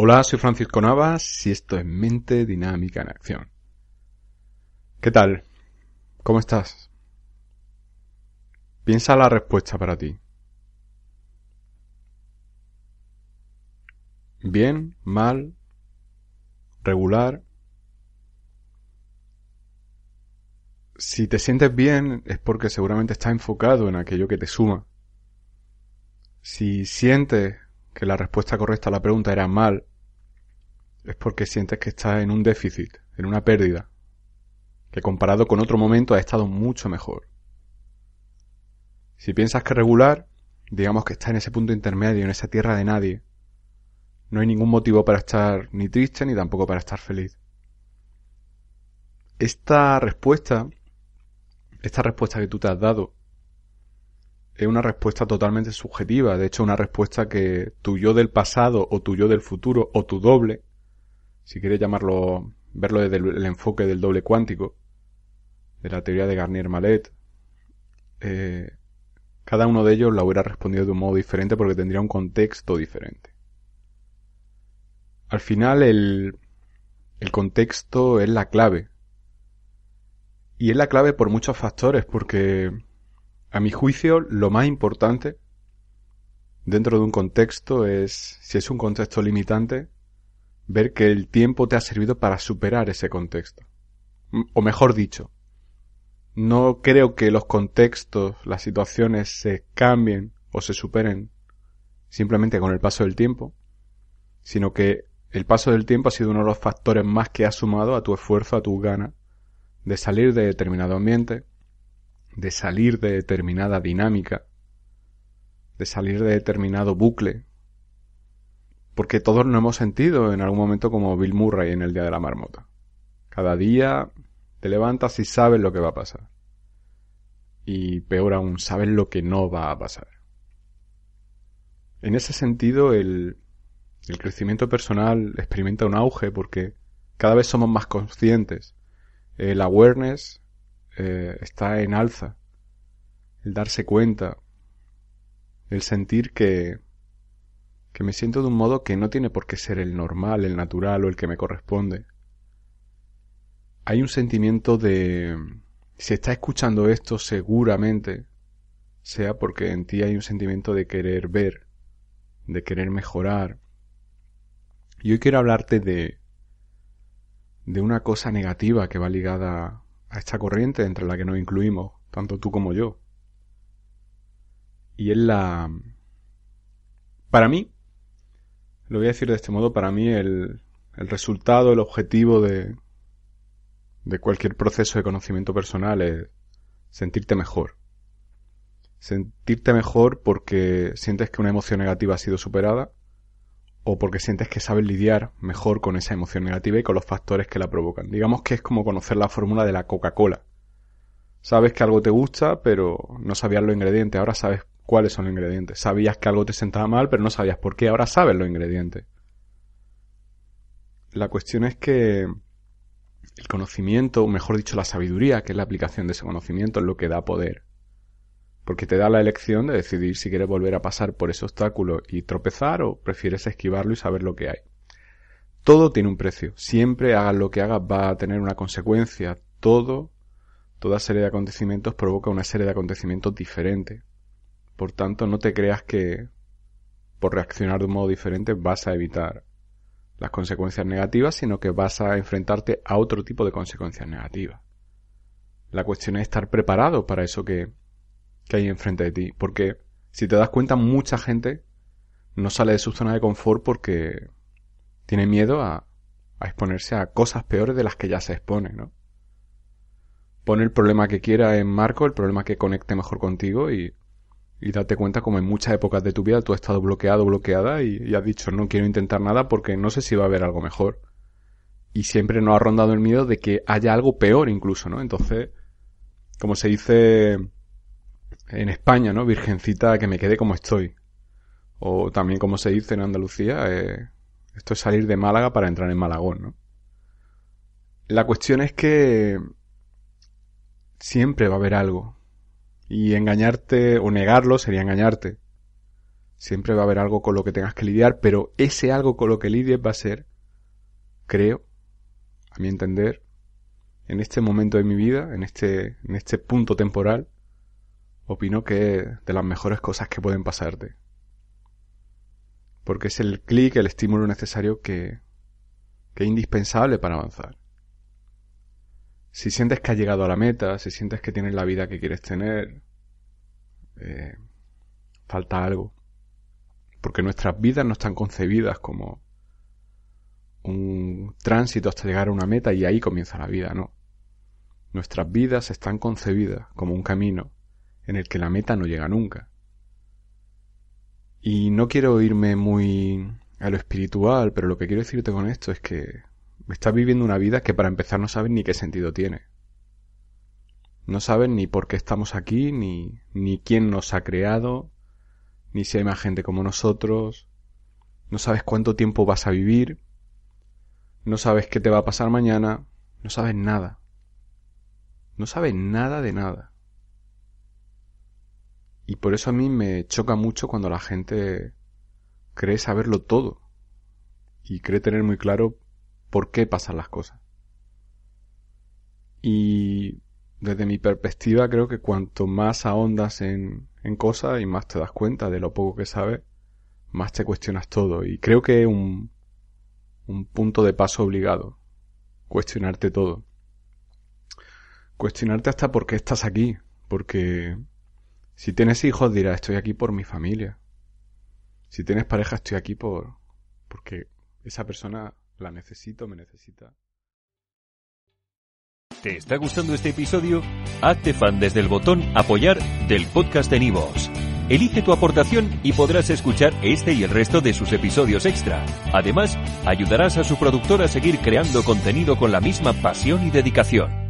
Hola, soy Francisco Navas y esto es Mente Dinámica en Acción. ¿Qué tal? ¿Cómo estás? Piensa la respuesta para ti. ¿Bien? ¿Mal? ¿Regular? Si te sientes bien es porque seguramente estás enfocado en aquello que te suma. Si sientes que la respuesta correcta a la pregunta era mal, es porque sientes que estás en un déficit, en una pérdida, que comparado con otro momento ha estado mucho mejor. Si piensas que regular, digamos que estás en ese punto intermedio, en esa tierra de nadie, no hay ningún motivo para estar ni triste ni tampoco para estar feliz. Esta respuesta, esta respuesta que tú te has dado, es una respuesta totalmente subjetiva, de hecho una respuesta que tu yo del pasado o tu yo del futuro o tu doble, si quieres llamarlo, verlo desde el, enfoque del doble cuántico, de la teoría de Garnier-Mallet, eh, cada uno de ellos la hubiera respondido de un modo diferente porque tendría un contexto diferente. Al final el, el contexto es la clave. Y es la clave por muchos factores, porque a mi juicio, lo más importante dentro de un contexto es, si es un contexto limitante, ver que el tiempo te ha servido para superar ese contexto. O mejor dicho, no creo que los contextos, las situaciones se cambien o se superen simplemente con el paso del tiempo, sino que el paso del tiempo ha sido uno de los factores más que ha sumado a tu esfuerzo, a tu gana de salir de determinado ambiente, de salir de determinada dinámica, de salir de determinado bucle. Porque todos nos hemos sentido en algún momento como Bill Murray en el Día de la Marmota. Cada día te levantas y sabes lo que va a pasar. Y peor aún, sabes lo que no va a pasar. En ese sentido, el, el crecimiento personal experimenta un auge porque cada vez somos más conscientes. El awareness, eh, está en alza. El darse cuenta, el sentir que, que me siento de un modo que no tiene por qué ser el normal, el natural o el que me corresponde. Hay un sentimiento de... Si estás escuchando esto, seguramente sea porque en ti hay un sentimiento de querer ver, de querer mejorar. Y hoy quiero hablarte de, de una cosa negativa que va ligada a esta corriente entre la que nos incluimos, tanto tú como yo. Y es la... Para mí, lo voy a decir de este modo, para mí el, el resultado, el objetivo de, de cualquier proceso de conocimiento personal es sentirte mejor. Sentirte mejor porque sientes que una emoción negativa ha sido superada o porque sientes que sabes lidiar mejor con esa emoción negativa y con los factores que la provocan. Digamos que es como conocer la fórmula de la Coca-Cola. Sabes que algo te gusta, pero no sabías los ingredientes, ahora sabes cuáles son los ingredientes. Sabías que algo te sentaba mal, pero no sabías por qué, ahora sabes los ingredientes. La cuestión es que el conocimiento, o mejor dicho, la sabiduría, que es la aplicación de ese conocimiento, es lo que da poder porque te da la elección de decidir si quieres volver a pasar por ese obstáculo y tropezar o prefieres esquivarlo y saber lo que hay. Todo tiene un precio. Siempre hagas lo que hagas va a tener una consecuencia. Todo, toda serie de acontecimientos provoca una serie de acontecimientos diferentes. Por tanto, no te creas que por reaccionar de un modo diferente vas a evitar las consecuencias negativas, sino que vas a enfrentarte a otro tipo de consecuencias negativas. La cuestión es estar preparado para eso que, que hay enfrente de ti. Porque si te das cuenta, mucha gente no sale de su zona de confort porque tiene miedo a, a exponerse a cosas peores de las que ya se expone, ¿no? Pone el problema que quiera en marco, el problema que conecte mejor contigo y, y date cuenta como en muchas épocas de tu vida tú has estado bloqueado, bloqueada y, has dicho no quiero intentar nada porque no sé si va a haber algo mejor. Y siempre nos ha rondado el miedo de que haya algo peor incluso, ¿no? Entonces, como se dice en España, ¿no? Virgencita, que me quede como estoy. O también como se dice en Andalucía, eh, esto es salir de Málaga para entrar en Malagón, ¿no? La cuestión es que siempre va a haber algo. Y engañarte o negarlo sería engañarte. Siempre va a haber algo con lo que tengas que lidiar, pero ese algo con lo que lidies va a ser, creo, a mi entender, en este momento de mi vida, en este, en este punto temporal, opino que es de las mejores cosas que pueden pasarte. Porque es el clic, el estímulo necesario que, que es indispensable para avanzar. Si sientes que has llegado a la meta, si sientes que tienes la vida que quieres tener, eh, falta algo. Porque nuestras vidas no están concebidas como un tránsito hasta llegar a una meta y ahí comienza la vida, ¿no? Nuestras vidas están concebidas como un camino en el que la meta no llega nunca. Y no quiero irme muy a lo espiritual, pero lo que quiero decirte con esto es que estás viviendo una vida que para empezar no sabes ni qué sentido tiene. No sabes ni por qué estamos aquí, ni, ni quién nos ha creado, ni si hay más gente como nosotros. No sabes cuánto tiempo vas a vivir. No sabes qué te va a pasar mañana. No sabes nada. No sabe nada de nada. Y por eso a mí me choca mucho cuando la gente cree saberlo todo y cree tener muy claro por qué pasan las cosas. Y desde mi perspectiva creo que cuanto más ahondas en, en cosas y más te das cuenta de lo poco que sabes, más te cuestionas todo. Y creo que es un, un punto de paso obligado, cuestionarte todo cuestionarte hasta por qué estás aquí, porque si tienes hijos dirás estoy aquí por mi familia. Si tienes pareja estoy aquí por porque esa persona la necesito, me necesita. ¿Te está gustando este episodio? Hazte fan desde el botón apoyar del podcast de Nivos. Elige tu aportación y podrás escuchar este y el resto de sus episodios extra. Además, ayudarás a su productor a seguir creando contenido con la misma pasión y dedicación.